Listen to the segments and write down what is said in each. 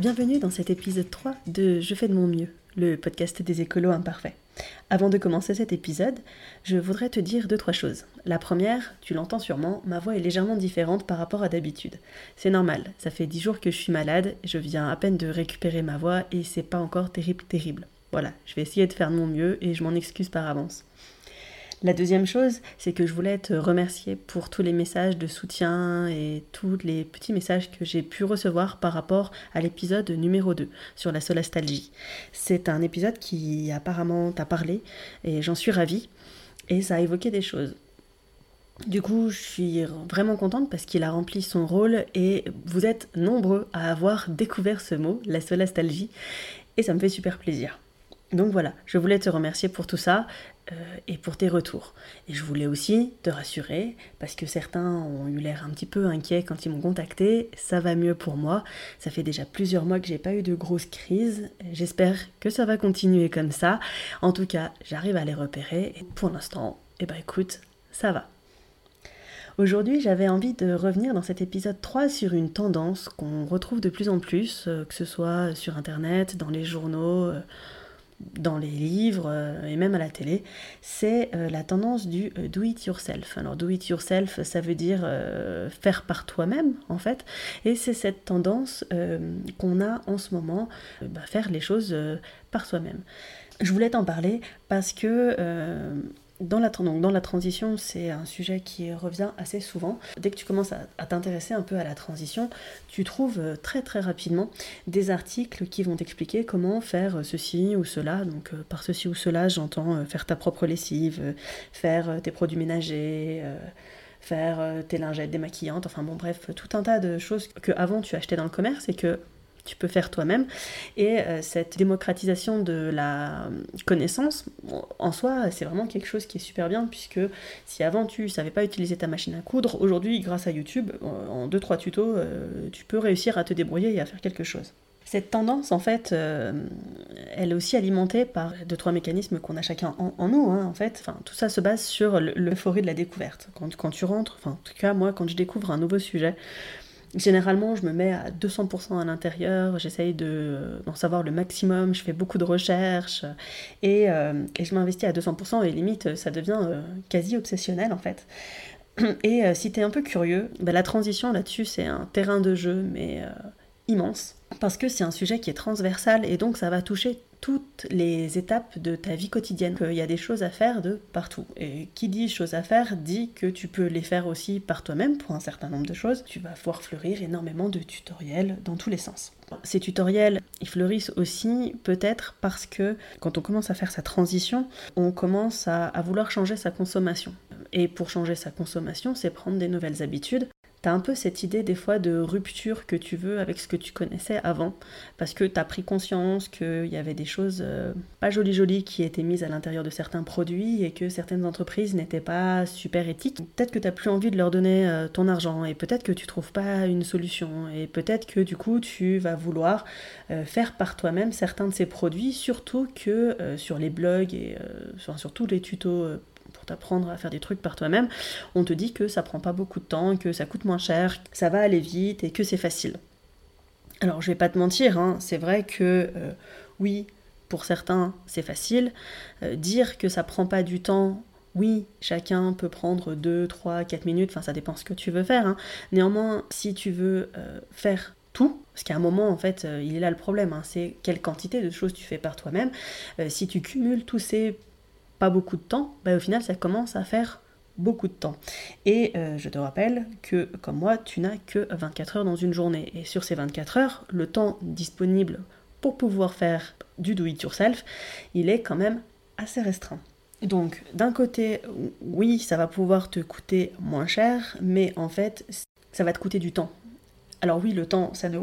Bienvenue dans cet épisode 3 de Je fais de mon mieux, le podcast des écolos imparfaits. Avant de commencer cet épisode, je voudrais te dire deux trois choses. La première, tu l'entends sûrement, ma voix est légèrement différente par rapport à d'habitude. C'est normal, ça fait 10 jours que je suis malade, je viens à peine de récupérer ma voix et c'est pas encore terrible terrible. Voilà, je vais essayer de faire de mon mieux et je m'en excuse par avance. La deuxième chose, c'est que je voulais te remercier pour tous les messages de soutien et tous les petits messages que j'ai pu recevoir par rapport à l'épisode numéro 2 sur la solastalgie. C'est un épisode qui apparemment t'a parlé et j'en suis ravie et ça a évoqué des choses. Du coup, je suis vraiment contente parce qu'il a rempli son rôle et vous êtes nombreux à avoir découvert ce mot, la solastalgie, et ça me fait super plaisir. Donc voilà, je voulais te remercier pour tout ça euh, et pour tes retours. Et je voulais aussi te rassurer, parce que certains ont eu l'air un petit peu inquiets quand ils m'ont contacté, ça va mieux pour moi. Ça fait déjà plusieurs mois que j'ai pas eu de grosses crises. J'espère que ça va continuer comme ça. En tout cas, j'arrive à les repérer et pour l'instant, eh ben écoute, ça va. Aujourd'hui, j'avais envie de revenir dans cet épisode 3 sur une tendance qu'on retrouve de plus en plus, euh, que ce soit sur Internet, dans les journaux, euh, dans les livres euh, et même à la télé, c'est euh, la tendance du euh, do it yourself. Alors do it yourself, ça veut dire faire par toi-même en fait, et c'est cette tendance qu'on a en ce moment, bah, faire les choses par soi-même. Je voulais t'en parler parce que dans la, transition, c'est un sujet qui revient assez souvent. Dès que tu commences à, t'intéresser un peu à la transition, tu trouves euh, très très rapidement des articles qui vont t'expliquer comment faire euh, ceci ou cela. Donc euh, par ceci ou cela, j'entends faire ta propre lessive, faire tes produits ménagers faire tes lingettes démaquillantes, enfin bon bref, tout un tas de choses que avant tu achetais dans le commerce et que tu peux faire toi-même. Et euh, cette démocratisation de la connaissance, en soi, c'est vraiment quelque chose qui est super bien, puisque si avant tu savais pas utiliser ta machine à coudre, aujourd'hui, grâce à YouTube, en 2-3 tutos, euh, tu peux réussir à te débrouiller et à faire quelque chose. Cette tendance, en fait, euh, elle est aussi alimentée par deux, trois mécanismes qu'on a chacun en, nous, hein, en fait. Enfin, tout ça se base sur l'euphorie de la découverte. Quand, quand tu rentres, enfin, en tout cas, moi, quand je découvre un nouveau sujet, Généralement, je me mets à 200% à l'intérieur, j'essaye d'en savoir le maximum, je fais beaucoup de recherches et, euh, je m'investis à 200% et limite, ça devient euh, quasi obsessionnel en fait. Et euh, si tu es un peu curieux, bah, la transition là-dessus, c'est un terrain de jeu, mais immense, parce que c'est un sujet qui est transversal et donc ça va toucher toutes les étapes de ta vie quotidienne. Il y a des choses à faire de partout. Et qui dit choses à faire dit que tu peux les faire aussi par toi-même pour un certain nombre de choses. Tu vas voir fleurir énormément de tutoriels dans tous les sens. Ces tutoriels, ils fleurissent aussi peut-être parce que quand on commence à faire sa transition, on commence à, à vouloir changer sa consommation. Et pour changer sa consommation, c'est prendre des nouvelles habitudes. T'as un peu cette idée des fois de rupture que tu veux avec ce que tu connaissais avant, parce que t'as pris conscience qu'il y avait des choses euh, pas jolies jolies qui étaient mises à l'intérieur de certains produits et que certaines entreprises n'étaient pas super éthiques. Peut-être que t'as plus envie de leur donner euh, ton argent et peut-être que tu trouves pas une solution et peut-être que du coup tu vas vouloir euh, faire par toi-même certains de ces produits, surtout que sur les blogs et sur tous les tutos pour t'apprendre à faire des trucs par toi-même, on te dit que ça prend pas beaucoup de temps, que ça coûte moins cher, que ça va aller vite et que c'est facile. Alors je vais pas te mentir, hein, c'est vrai que euh, oui, pour certains c'est facile. Euh, dire que ça prend pas du temps, oui, chacun peut prendre 2, 3, 4 minutes, enfin ça dépend ce que tu veux faire. Hein. Néanmoins, si tu veux euh, faire tout, parce qu'à un moment, en fait, il est là le problème, hein, c'est quelle quantité de choses tu fais par toi-même. si tu cumules tous ces beaucoup de temps, bah, au final ça commence à faire beaucoup de temps. Et euh, je te rappelle que comme moi, tu n'as que 24 heures dans une journée. Et sur ces 24 heures, le temps disponible pour pouvoir faire du do it yourself, il est quand même assez restreint. Donc d'un côté, oui, ça va pouvoir te coûter moins cher, mais en fait, ça va te coûter du temps. Alors oui, le temps, ça ne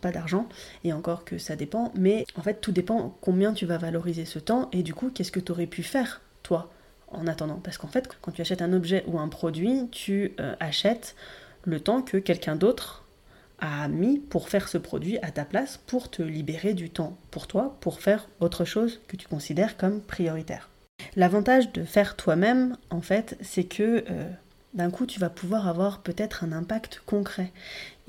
pas d'argent, et encore que ça dépend, mais en fait tout dépend combien tu vas valoriser ce temps, et du coup qu'est-ce que tu aurais pu faire, toi, en attendant? Parce qu'en fait, quand tu achètes un objet ou un produit, tu euh, achètes le temps que quelqu'un d'autre a mis pour faire ce produit à ta place, pour te libérer du temps pour toi, pour faire autre chose que tu considères comme prioritaire. L'avantage de faire toi-même, en fait, c'est que euh, d'un coup, tu vas pouvoir avoir peut-être un impact concret.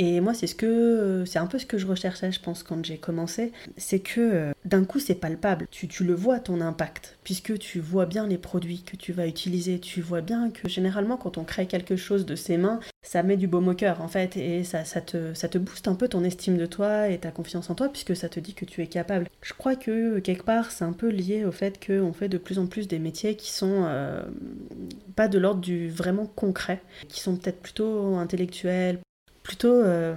Et moi, c'est ce que c'est un peu ce que je recherchais, je pense, quand j'ai commencé, c'est que euh, d'un coup, c'est palpable. Tu, tu, le vois ton impact, puisque tu vois bien les produits que tu vas utiliser. Tu vois bien que généralement, quand on crée quelque chose de ses mains, ça met du baume au cœur, en fait, et ça, ça, te, ça te booste un peu ton estime de toi et ta confiance en toi, puisque ça te dit que tu es capable. Je crois que quelque part, c'est un peu lié au fait qu'on fait de plus en plus des métiers qui sont euh, pas de l'ordre du vraiment concret, qui sont peut-être plutôt intellectuels, plutôt euh,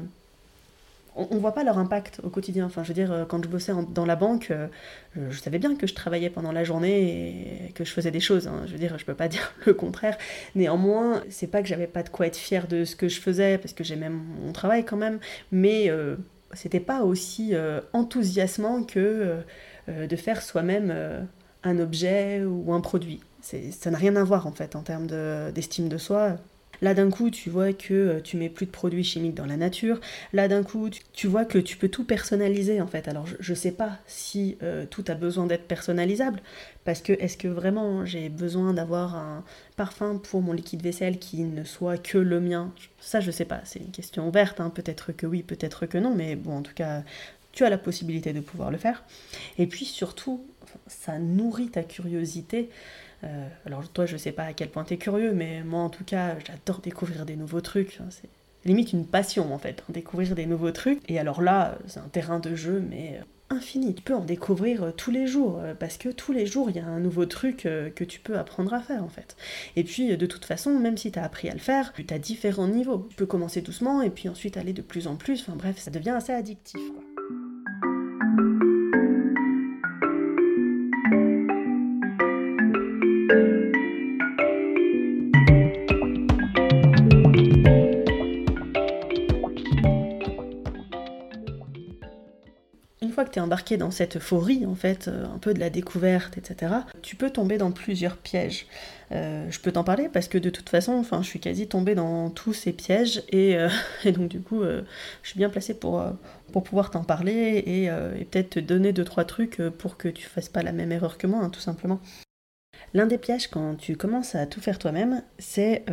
on, ne voit pas leur impact au quotidien. Enfin, je veux dire, euh, quand je bossais dans la banque, euh, je, savais bien que je travaillais pendant la journée et que je faisais des choses. Hein. Je veux dire, je peux pas dire le contraire. Néanmoins, c'est pas que j'avais pas de quoi être fière de ce que je faisais, parce que j'aimais mon travail quand même, mais c'était pas aussi enthousiasmant que de faire soi-même un objet ou un produit. Ça n'a rien à voir en fait en termes d'estime de soi. Là d'un coup, tu vois que euh, tu mets plus de produits chimiques dans la nature. Là d'un coup, tu, vois que tu peux tout personnaliser en fait. Alors je, ne sais pas si euh, tout a besoin d'être personnalisable parce que est-ce que vraiment j'ai besoin d'avoir un parfum pour mon liquide vaisselle qui ne soit que le mien? Ça je sais pas, c'est une question ouverte. Hein. Peut-être que oui, peut-être que non, mais bon en tout cas tu as la possibilité de pouvoir le faire. Et puis surtout, ça nourrit ta curiosité euh, alors toi, je sais pas à quel point tu es curieux, mais moi en tout cas, j'adore découvrir des nouveaux trucs. C'est limite une passion en fait, hein, découvrir des nouveaux trucs. Et alors là, c'est un terrain de jeu, mais euh, infini. Tu peux en découvrir euh, tous les jours, parce que tous les jours, il y a un nouveau truc que tu peux apprendre à faire en fait. Et puis, de toute façon, même si tu as appris à le faire, tu as différents niveaux. Tu peux commencer doucement et puis ensuite aller de plus en plus. Enfin bref, ça devient assez addictif. Quoi. Embarqué dans cette euphorie, en fait, euh, un peu de la découverte, etc., tu peux tomber dans plusieurs pièges. Euh, je peux t'en parler parce que de toute façon, enfin, je suis quasi tombée dans tous ces pièges et, euh, donc du coup, je suis bien placée pour, pour pouvoir t'en parler et, peut-être te donner deux trois trucs pour que tu fasses pas la même erreur que moi, hein, tout simplement. L'un des pièges quand tu commences à tout faire toi-même, c'est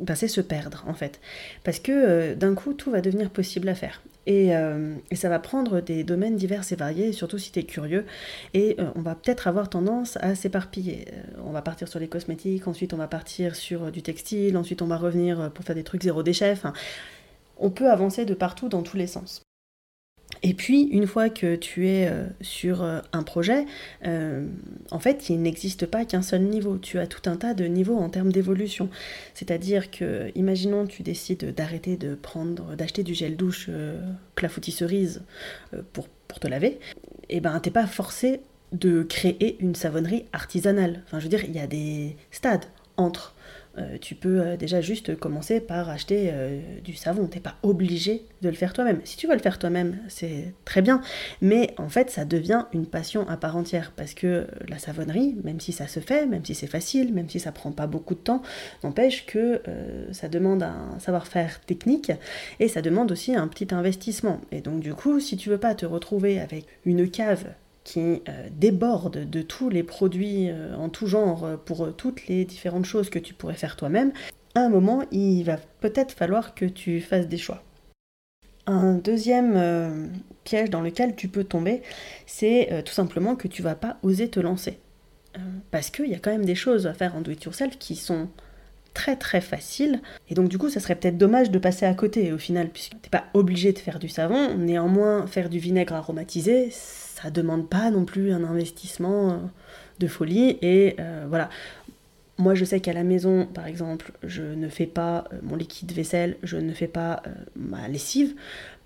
ben, se perdre en fait. Parce que d'un coup, tout va devenir possible à faire. Et, euh, et, ça va prendre des domaines divers et variés, surtout si tu es curieux. Et on va peut-être avoir tendance à s'éparpiller. on va partir sur les cosmétiques, ensuite on va partir sur du textile, ensuite on va revenir pour faire des trucs zéro déchet. On peut avancer de partout dans tous les sens. Et puis, une fois que tu es euh, sur euh, un projet, euh, en fait, il n'existe pas qu'un seul niveau. Tu as tout un tas de niveaux en termes d'évolution. C'est-à-dire que, imaginons, tu décides d'arrêter de prendre, d'acheter du gel douche clafoutis cerise pour, te laver. Et eh ben, t'es pas forcé de créer une savonnerie artisanale. Enfin, je veux dire, il y a des stades entre euh, tu peux euh, déjà juste commencer par acheter euh, du savon. T'es pas obligé de le faire toi-même. Si tu veux le faire toi-même, c'est très bien. Mais en fait, ça devient une passion à part entière. Parce que la savonnerie, même si ça se fait, même si c'est facile, même si ça prend pas beaucoup de temps, n'empêche que ça demande un savoir-faire technique et ça demande aussi un petit investissement. Et donc du coup, si tu veux pas te retrouver avec une cave qui euh, déborde de tous les produits euh, en tout genre euh, pour toutes les différentes choses que tu pourrais faire toi-même, à un moment, il va peut-être falloir que tu fasses des choix. Un deuxième piège dans lequel tu peux tomber, c'est tout simplement que tu vas pas oser te lancer. parce qu'il y a quand même des choses à faire en do-it-yourself qui sont très très faciles. Et donc du coup, ça serait peut-être dommage de passer à côté au final, puisque t'es pas obligé de faire du savon. Néanmoins, faire du vinaigre aromatisé, ça demande pas non plus un investissement euh, de folie. Et euh, voilà. Moi, je sais qu'à la maison, par exemple, je ne fais pas euh, mon liquide vaisselle, je ne fais pas ma lessive.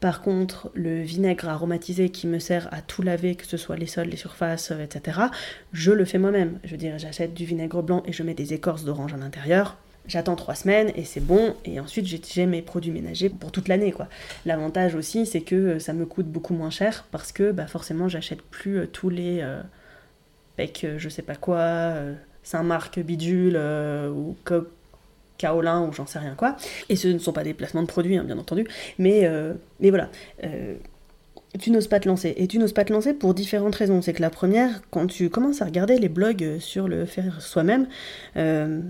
Par contre, le vinaigre aromatisé qui me sert à tout laver, que ce soit les sols, les surfaces, etc., je le fais moi-même. Je veux dire, j'achète du vinaigre blanc et je mets des écorces d'orange à l'intérieur. J'attends trois semaines et c'est bon, et ensuite j'ai mes produits ménagers pour toute l'année. quoi. L'avantage aussi, c'est que ça me coûte beaucoup moins cher parce que bah, forcément, j'achète plus tous les pecs, je sais pas quoi, Saint-Marc bidule ou Kaolin ou j'en sais rien quoi. Et ce ne sont pas des placements de produits, hein, bien entendu, mais, mais voilà tu n'oses pas te lancer. Et tu n'oses pas te lancer pour différentes raisons. C'est que la première, quand tu commences à regarder les blogs sur le faire soi-même, euh,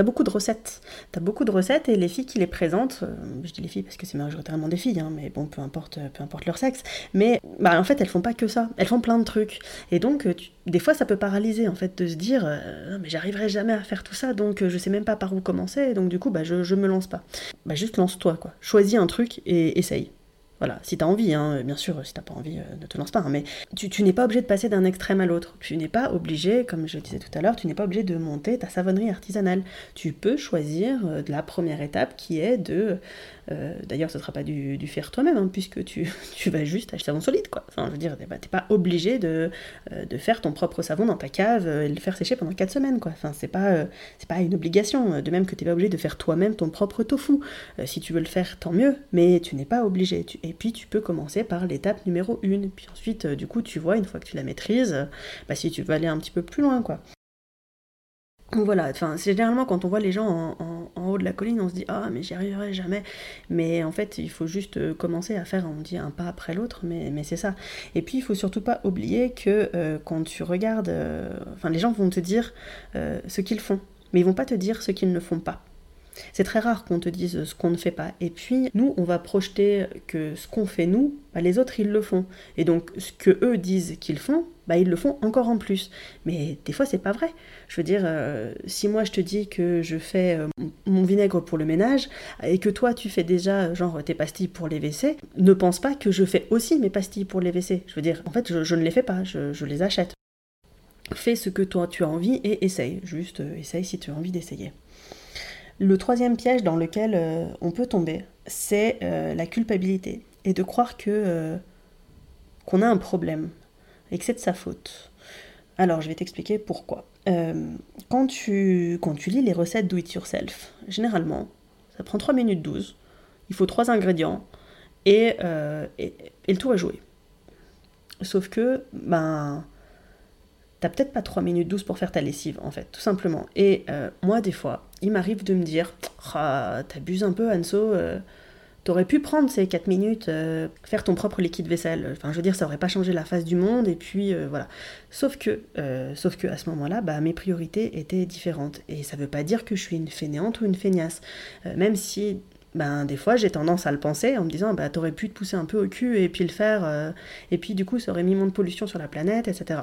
t'as beaucoup de recettes. T'as beaucoup de recettes et les filles qui les présentent, euh, je dis les filles parce que c'est majoritairement des filles, hein, mais bon, peu importe, peu importe leur sexe, mais bah, en fait, elles font pas que ça. Elles font plein de trucs. Et donc, des fois, ça peut paralyser, en fait, de se dire, euh, mais j'arriverai jamais à faire tout ça, donc je sais même pas par où commencer, donc du coup, bah, je, je me lance pas. Bah, juste lance-toi, quoi. Choisis un truc et essaye. Voilà, si t'as envie, hein, bien sûr, si t'as pas envie, euh, ne te lance pas. Hein, mais tu, n'es pas obligé de passer d'un extrême à l'autre. Tu n'es pas obligé, comme je disais tout à l'heure, tu n'es pas obligé de monter ta savonnerie artisanale. Tu peux choisir euh, la première étape qui est de euh, d'ailleurs, ce ne sera pas du, faire toi-même, hein, puisque tu, vas juste acheter savon solide, quoi. Enfin, je veux dire, pas obligé de, euh, de, faire ton propre savon dans ta cave euh, et le faire sécher pendant 4 semaines, quoi. Enfin, c'est pas, une obligation. De même que tu n'es pas obligé de faire toi-même ton propre tofu. si tu veux le faire, tant mieux, mais tu n'es pas obligé. Et puis, tu peux commencer par l'étape numéro 1. Puis ensuite, du coup, tu vois, une fois que tu la maîtrises, bah, si tu veux aller un petit peu plus loin, quoi. Voilà, enfin, c'est généralement quand on voit les gens en, de la colline, on se dit Ah, mais j'y arriverai jamais. Mais en fait, il faut juste euh, commencer à faire, on dit un pas après l'autre, mais, mais c'est ça. Et puis, il faut surtout pas oublier que euh, quand tu regardes, euh, enfin, les gens vont te dire ce qu'ils font, mais ils vont pas te dire ce qu'ils ne font pas. C'est très rare qu'on te dise ce qu'on ne fait pas. Et puis, nous, on va projeter que ce qu'on fait nous, bah, les autres, ils le font. Et donc, ce que eux disent qu'ils font, bah, ils le font encore en plus. Mais des fois, c'est pas vrai. Je veux dire, euh, si moi, je te dis que je fais euh, mon vinaigre pour le ménage, et que toi, tu fais déjà, genre, tes pastilles pour les WC, ne pense pas que je fais aussi mes pastilles pour les WC. Je veux dire, en fait, je, ne les fais pas, je, les achète. Fais ce que toi, tu as envie et essaye. Juste, euh, essaye si tu as envie d'essayer. Le troisième piège dans lequel euh, on peut tomber, c'est euh, la culpabilité et de croire que euh, qu'on a un problème et que c'est de sa faute. Alors, je vais t'expliquer pourquoi. quand, tu, quand tu lis les recettes do it yourself, généralement, ça prend 3 minutes 12, il faut 3 ingrédients et, et, et le tout à jouer. Sauf que, ben, t'as peut-être pas 3 minutes 12 pour faire ta lessive, en fait, tout simplement. Et euh, moi, des fois, il m'arrive de me dire ah, T'abuses un peu, Anso, euh, t'aurais pu prendre ces 4 minutes, euh, faire ton propre liquide vaisselle. Enfin, je veux dire, ça aurait pas changé la face du monde, et puis voilà. Sauf que, sauf que à ce moment-là, bah, mes priorités étaient différentes. Et ça veut pas dire que je suis une fainéante ou une feignasse. même si ben, des fois j'ai tendance à le penser en me disant bah t'aurais pu te pousser un peu au cul et puis le faire et puis du coup ça aurait mis moins de pollution sur la planète etc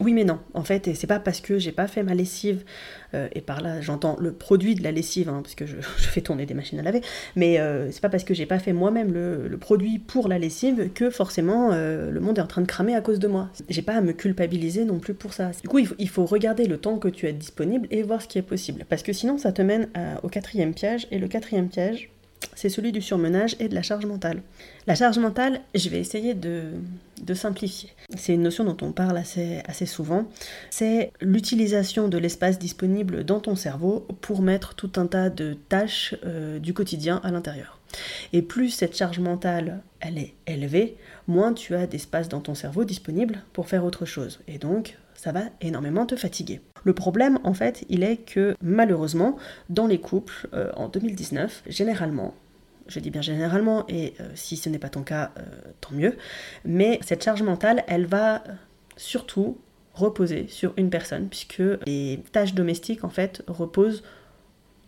oui mais non, en fait, et c'est pas parce que j'ai pas fait ma lessive, euh, et par là j'entends le produit de la lessive, hein, parce que je, fais tourner des machines à laver, mais euh, c'est pas parce que j'ai pas fait moi-même le, produit pour la lessive que forcément euh, le monde est en train de cramer à cause de moi. J'ai pas à me culpabiliser non plus pour ça. Du coup, il faut, regarder le temps que tu as disponible et voir ce qui est possible, parce que sinon ça te mène au quatrième piège, et le quatrième piège, c'est celui du surmenage et de la charge mentale. La charge mentale, je vais essayer de, simplifier. C'est une notion dont on parle assez, souvent. C'est l'utilisation de l'espace disponible dans ton cerveau pour mettre tout un tas de tâches euh, du quotidien à l'intérieur. Et plus cette charge mentale elle est élevée, moins tu as d'espace dans ton cerveau disponible pour faire autre chose. Et donc, ça va énormément te fatiguer. Le problème, en fait, il est que malheureusement, dans les couples, euh, en 2019, généralement, je dis bien généralement, et euh, si ce n'est pas ton cas, euh, tant mieux, mais cette charge mentale, elle va surtout reposer sur une personne, puisque les tâches domestiques, en fait, reposent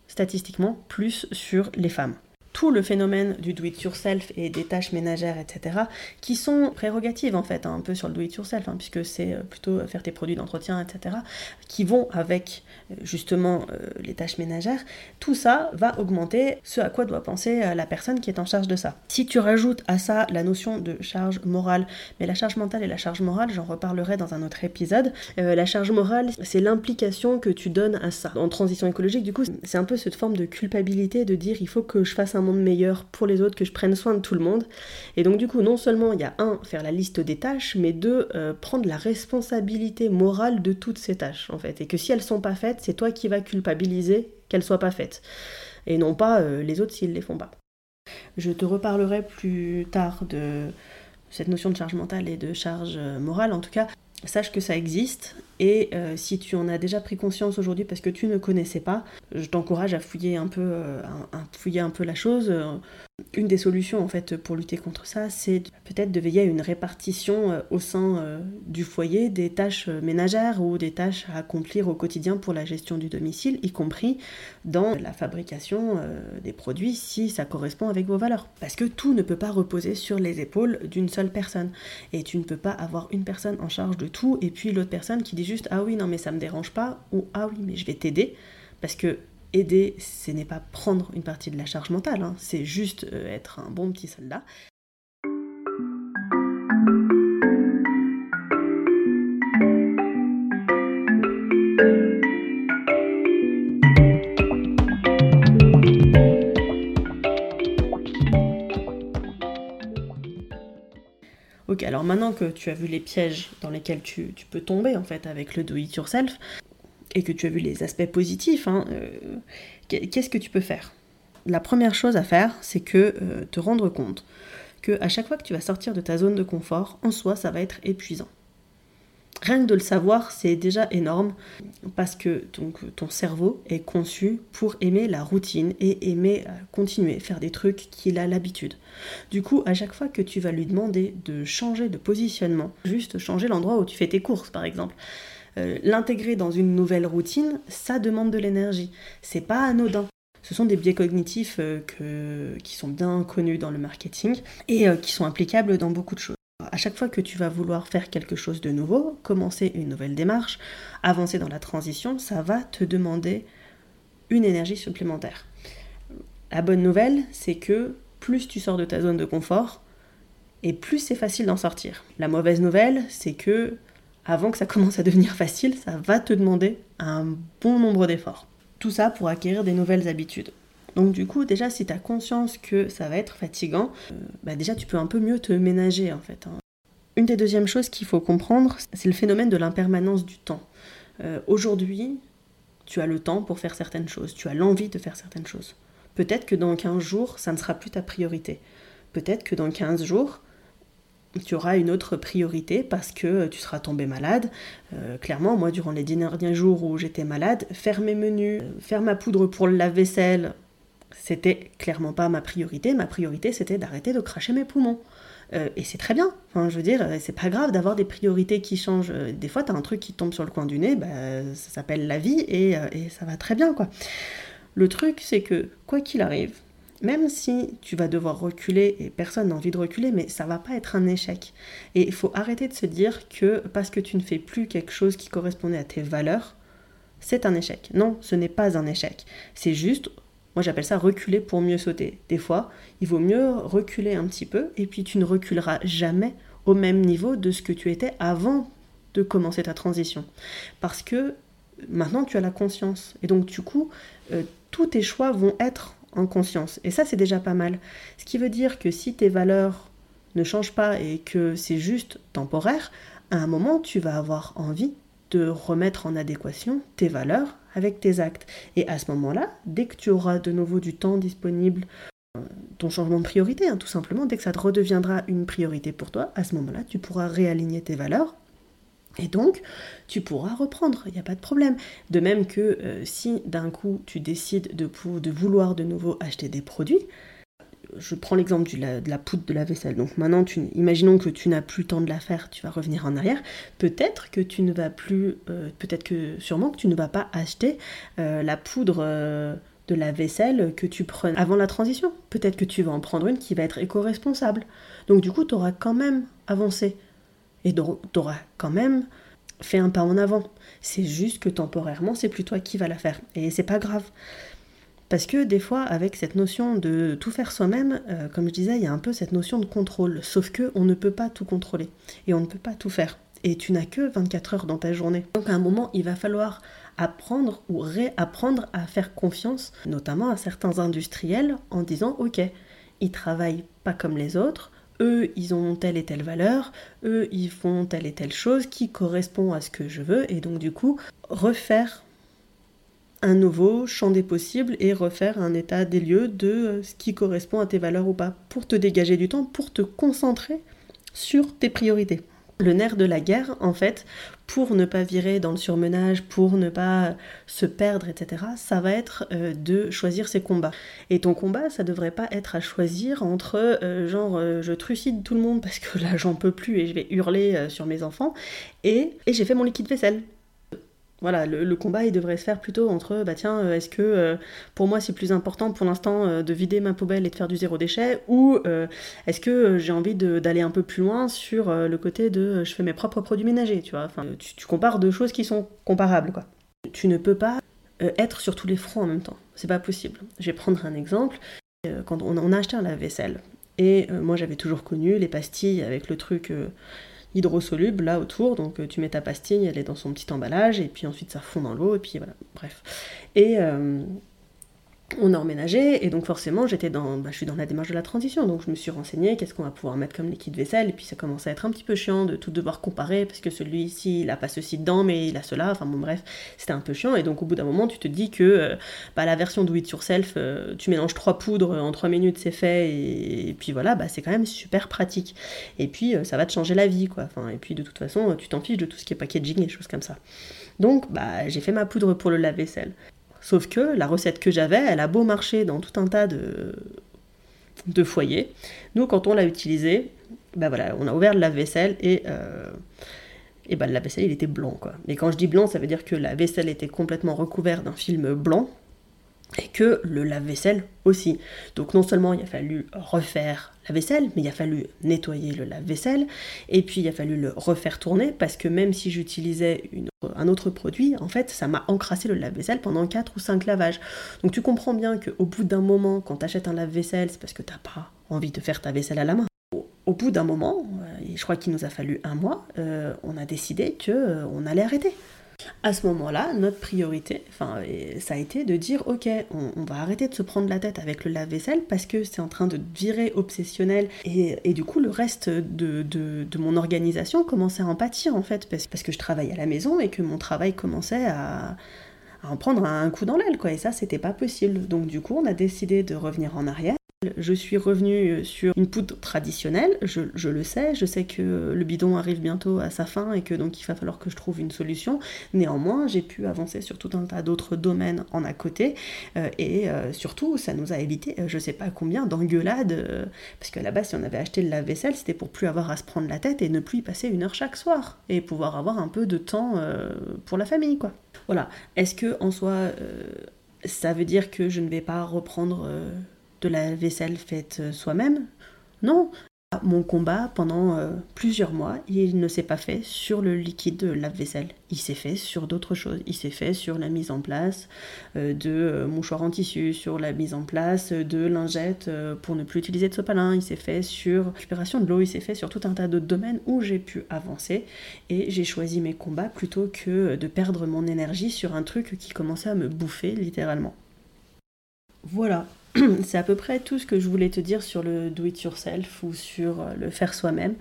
statistiquement plus sur les femmes tout le phénomène du do-it-yourself et des tâches ménagères, etc., qui sont prérogatives en fait, hein, un peu sur le do-it-yourself, hein, puisque c'est euh, plutôt euh, faire tes produits d'entretien, etc., qui vont avec euh, justement les tâches ménagères, tout ça va augmenter ce à quoi doit penser la personne qui est en charge de ça. Si tu rajoutes à ça la notion de charge morale, mais la charge mentale et la charge morale, j'en reparlerai dans un autre épisode, la charge morale, c'est l'implication que tu donnes à ça. En transition écologique, du coup, c'est un peu cette forme de culpabilité de dire il faut que je fasse un monde meilleur pour les autres, que je prenne soin de tout le monde. Et donc du coup, non seulement il y a un, faire la liste des tâches, mais deux, euh, prendre la responsabilité morale de toutes ces tâches en fait. Et que si elles sont pas faites, c'est toi qui vas culpabiliser qu'elles soient pas faites. Et non pas euh, les autres s'ils les font pas. Je te reparlerai plus tard de cette notion de charge mentale et de charge euh, morale. En tout cas, sache que ça existe. Et euh, si tu en as déjà pris conscience aujourd'hui parce que tu ne connaissais pas, je t'encourage à fouiller un peu, à fouiller un peu la chose une des solutions en fait pour lutter contre ça, c'est peut-être de veiller à une répartition euh, au sein euh, du foyer des tâches euh, ménagères ou des tâches à accomplir au quotidien pour la gestion du domicile, y compris dans la fabrication des produits si ça correspond avec vos valeurs. Parce que tout ne peut pas reposer sur les épaules d'une seule personne. Et tu ne peux pas avoir une personne en charge de tout et puis l'autre personne qui dit juste ah oui non mais ça me dérange pas ou ah oui mais je vais t'aider parce que aider, ce n'est pas prendre une partie de la charge mentale, hein. c'est juste euh, être un bon petit soldat. Ok, alors maintenant que tu as vu les pièges dans lesquels tu, tu peux tomber en fait avec le do it yourself, et que tu as vu les aspects positifs, hein, euh, qu'est-ce que tu peux faire? La première chose à faire, c'est que euh, te rendre compte que à chaque fois que tu vas sortir de ta zone de confort, en soi, ça va être épuisant. Rien que de le savoir, c'est déjà énorme parce que ton cerveau est conçu pour aimer la routine et aimer euh, continuer, faire des trucs qu'il a l'habitude. Du coup, à chaque fois que tu vas lui demander de changer de positionnement, juste changer l'endroit où tu fais tes courses par exemple, euh, l'intégrer dans une nouvelle routine, ça demande de l'énergie. C'est pas anodin. Ce sont des biais cognitifs euh, qui sont bien connus dans le marketing et euh, qui sont applicables dans beaucoup de choses. À chaque fois que tu vas vouloir faire quelque chose de nouveau, commencer une nouvelle démarche, avancer dans la transition, ça va te demander une énergie supplémentaire. La bonne nouvelle, c'est que plus tu sors de ta zone de confort, et plus c'est facile d'en sortir. La mauvaise nouvelle, c'est que avant que ça commence à devenir facile, ça va te demander un bon nombre d'efforts. Tout ça pour acquérir des nouvelles habitudes. Donc du coup, déjà, si tu as conscience que ça va être fatigant, euh, bah déjà tu peux un peu mieux te ménager en fait. Hein. Une des deuxièmes choses qu'il faut comprendre, c'est le phénomène de l'impermanence du temps. Euh, aujourd'hui, tu as le temps pour faire certaines choses, tu as l'envie de faire certaines choses. Peut-être que dans 15 jours, ça ne sera plus ta priorité. Peut-être que dans 15 jours, tu auras une autre priorité parce que tu seras tombé malade. Euh, clairement, moi, durant les derniers jours où j'étais malade, faire mes menus, faire ma poudre pour le lave-vaisselle, c'était clairement pas ma priorité. Ma priorité, c'était d'arrêter de cracher mes poumons. Euh, et c'est très bien. Enfin, je veux dire, c'est pas grave d'avoir des priorités qui changent. Des fois, tu as un truc qui tombe sur le coin du nez, bah, ça s'appelle la vie et, euh, et ça va très bien, quoi. Le truc, c'est que, quoi qu'il arrive, même si tu vas devoir reculer et personne n'a envie de reculer, mais ça va pas être un échec. Et il faut arrêter de se dire que parce que tu ne fais plus quelque chose qui correspondait à tes valeurs, c'est un échec. Non, ce n'est pas un échec. C'est juste, moi j'appelle ça reculer pour mieux sauter. Des fois, il vaut mieux reculer un petit peu et puis tu ne reculeras jamais au même niveau de ce que tu étais avant de commencer ta transition. Parce que maintenant tu as la conscience. Et donc du coup, euh, tous tes choix vont être en conscience. Et ça, c'est déjà pas mal. Ce qui veut dire que si tes valeurs ne changent pas et que c'est juste temporaire, à un moment, tu vas avoir envie de remettre en adéquation tes valeurs avec tes actes. Et à ce moment-là, dès que tu auras de nouveau du temps disponible, euh, ton changement de priorité, hein, tout simplement, dès que ça te redeviendra une priorité pour toi, à ce moment-là, tu pourras réaligner tes valeurs et donc, tu pourras reprendre, il n'y a pas de problème. De même que euh, si d'un coup tu décides de, vouloir de nouveau acheter des produits, je prends l'exemple de la poudre de la vaisselle. Donc maintenant, imaginons que tu n'as plus le temps de la faire, tu vas revenir en arrière. Peut-être que tu ne vas plus, euh, peut-être que sûrement que tu ne vas pas acheter euh, la poudre de la vaisselle que tu prenais avant la transition. Peut-être que tu vas en prendre une qui va être éco-responsable. Donc du coup, tu auras quand même avancé. Et tu auras quand même fait un pas en avant. C'est juste que temporairement, c'est plus toi qui va la faire. Et c'est pas grave. Parce que des fois, avec cette notion de tout faire soi-même, euh, comme je disais, il y a un peu cette notion de contrôle. Sauf que on ne peut pas tout contrôler. Et on ne peut pas tout faire. Et tu n'as que 24 heures dans ta journée. Donc à un moment, il va falloir apprendre ou réapprendre à faire confiance, notamment à certains industriels, en disant, ok, ils travaillent pas comme les autres, eux, ils ont telle et telle valeur, eux, ils font telle et telle chose qui correspond à ce que je veux, et donc du coup, refaire un nouveau champ des possibles et refaire un état des lieux de ce qui correspond à tes valeurs ou pas, pour te dégager du temps, pour te concentrer sur tes priorités. Le nerf de la guerre, en fait, pour ne pas virer dans le surmenage, pour ne pas se perdre, etc., ça va être euh, de choisir ses combats. Et ton combat, ça devrait pas être à choisir entre euh, genre euh, je trucide tout le monde parce que là j'en peux plus et je vais hurler sur mes enfants, et, et j'ai fait mon liquide vaisselle. Voilà, le, combat il devrait se faire plutôt entre bah tiens, euh, est-ce que euh, pour moi c'est plus important pour l'instant euh, de vider ma poubelle et de faire du zéro déchet ou est-ce que j'ai envie d'aller un peu plus loin sur le côté de je fais mes propres produits ménagers, tu vois? Tu, compares deux choses qui sont comparables quoi. Tu ne peux pas être sur tous les fronts en même temps, c'est pas possible. Je vais prendre un exemple. quand on, on a acheté un lave-vaisselle et moi j'avais toujours connu les pastilles avec le truc hydrosoluble là autour, donc euh, tu mets ta pastille, elle est dans son petit emballage, et puis ensuite ça fond dans l'eau, et puis voilà, bref. Et, euh, on a emménagé et donc forcément j'étais dans, bah, je suis dans la démarche de la transition. Donc je me suis renseignée qu'est-ce qu'on va pouvoir mettre comme liquide vaisselle? Et puis ça commençait à être un petit peu chiant de tout devoir comparer parce que celui-ci il a pas ceci dedans mais il a cela. Enfin bon bref c'était un peu chiant. Et donc au bout d'un moment tu te dis que euh, bah, la version do it yourself euh, tu mélanges trois poudres en trois minutes c'est fait. Et, puis voilà bah, c'est quand même super pratique. Et puis euh, ça va te changer la vie quoi. Enfin et puis de toute façon tu t'en fiches de tout ce qui est packaging et choses comme ça. Donc bah j'ai fait ma poudre pour le lave-vaisselle Sauf que la recette que j'avais, elle a beau marcher dans tout un tas de, foyers. Nous, quand on l'a utilisé, ben voilà, on a ouvert le lave-vaisselle et, euh, et ben, le lave-vaisselle, il était blanc. Quoi. Et quand je dis blanc, ça veut dire que la vaisselle était complètement recouverte d'un film blanc et que le lave-vaisselle aussi. Donc non seulement il a fallu refaire la vaisselle, mais il a fallu nettoyer le lave-vaisselle, et puis il a fallu le refaire tourner, parce que même si j'utilisais un autre produit, en fait, ça m'a encrassé le lave-vaisselle pendant 4 ou 5 lavages. Donc tu comprends bien qu'au bout d'un moment, quand tu achètes un lave-vaisselle, c'est parce que t'as pas envie de faire ta vaisselle à la main. Au, bout d'un moment, et je crois qu'il nous a fallu un mois, euh, on a décidé qu'on euh, on allait arrêter. À ce moment-là, notre priorité, enfin, ça a été de dire ok, on, va arrêter de se prendre la tête avec le lave-vaisselle parce que c'est en train de virer obsessionnel. Et, du coup le reste de, mon organisation commençait à en pâtir en fait parce, que je travaille à la maison et que mon travail commençait à, à en prendre un coup dans l'aile quoi. Et ça c'était pas possible. Donc du coup on a décidé de revenir en arrière je suis revenue sur une poudre traditionnelle, je, le sais, je sais que le bidon arrive bientôt à sa fin et que donc il va falloir que je trouve une solution. Néanmoins, j'ai pu avancer sur tout un tas d'autres domaines en à côté euh, et euh, surtout, ça nous a évité euh, je sais pas combien d'engueulades parce qu'à la base, si on avait acheté le lave-vaisselle, c'était pour plus avoir à se prendre la tête et ne plus y passer une heure chaque soir et pouvoir avoir un peu de temps pour la famille, quoi. Voilà. Est-ce que en soi, ça veut dire que je ne vais pas reprendre de la vaisselle faite euh, soi-même. Non, mon combat pendant euh, plusieurs mois, il ne s'est pas fait sur le liquide de lave-vaisselle. Il s'est fait sur d'autres choses. Il s'est fait sur la mise en place euh, de mouchoirs en tissu, sur la mise en place de lingettes pour ne plus utiliser de sopalin. Il s'est fait sur récupération de l'eau. Il s'est fait sur tout un tas d'autres domaines où j'ai pu avancer. Et j'ai choisi mes combats plutôt que de perdre mon énergie sur un truc qui commençait à me bouffer littéralement. Voilà, c'est à peu près tout ce que je voulais te dire sur le do it yourself ou sur euh, le faire soi-même.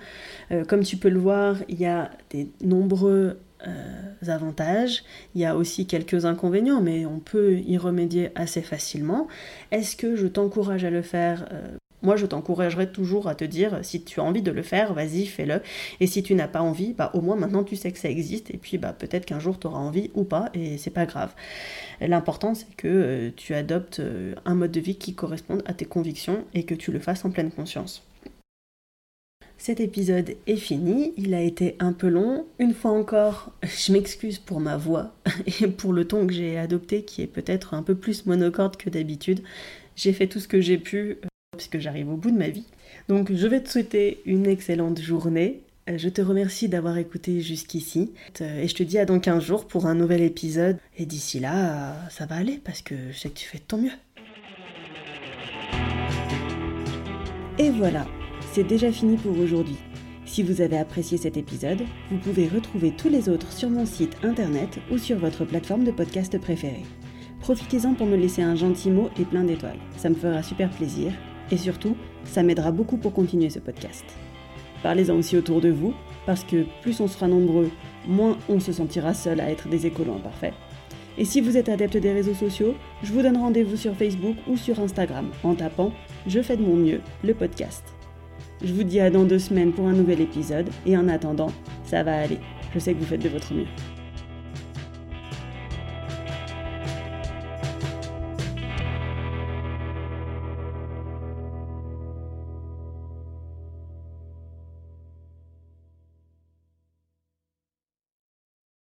Euh, comme tu peux le voir, il y a des nombreux euh, avantages, il y a aussi quelques inconvénients, mais on peut y remédier assez facilement. Est-ce que je t'encourage à le faire moi, je t'encouragerais toujours à te dire, si tu as envie de le faire, vas-y, fais-le. Et si tu n'as pas envie, bah, au moins maintenant tu sais que ça existe. Et puis bah, peut-être qu'un jour tu auras envie ou pas, et c'est pas grave. L'important, c'est que euh, tu adoptes euh, un mode de vie qui corresponde à tes convictions et que tu le fasses en pleine conscience. Cet épisode est fini, il a été un peu long. Une fois encore, je m'excuse pour ma voix et pour le ton que j'ai adopté qui est peut-être un peu plus monocorde que d'habitude. J'ai fait tout ce que j'ai pu puisque j'arrive au bout de ma vie. Donc je vais te souhaiter une excellente journée. Euh, je te remercie d'avoir écouté jusqu'ici euh, et je te dis à dans 15 jours pour un nouvel épisode. Et d'ici là, euh, ça va aller parce que je sais que tu fais de ton mieux. Et voilà, c'est déjà fini pour aujourd'hui. Si vous avez apprécié cet épisode, vous pouvez retrouver tous les autres sur mon site internet ou sur votre plateforme de podcast préférée. Profitez-en pour me laisser un gentil mot et plein d'étoiles, ça me fera super plaisir et surtout, ça m'aidera beaucoup pour continuer ce podcast. Parlez-en aussi autour de vous, parce que plus on sera nombreux, moins on se sentira seul à être des écolos imparfaits. Et si vous êtes adepte des réseaux sociaux, je vous donne rendez-vous sur Facebook ou sur Instagram en tapant Je fais de mon mieux, le podcast. Je vous dis à dans deux semaines pour un nouvel épisode et en attendant, ça va aller. Je sais que vous faites de votre mieux.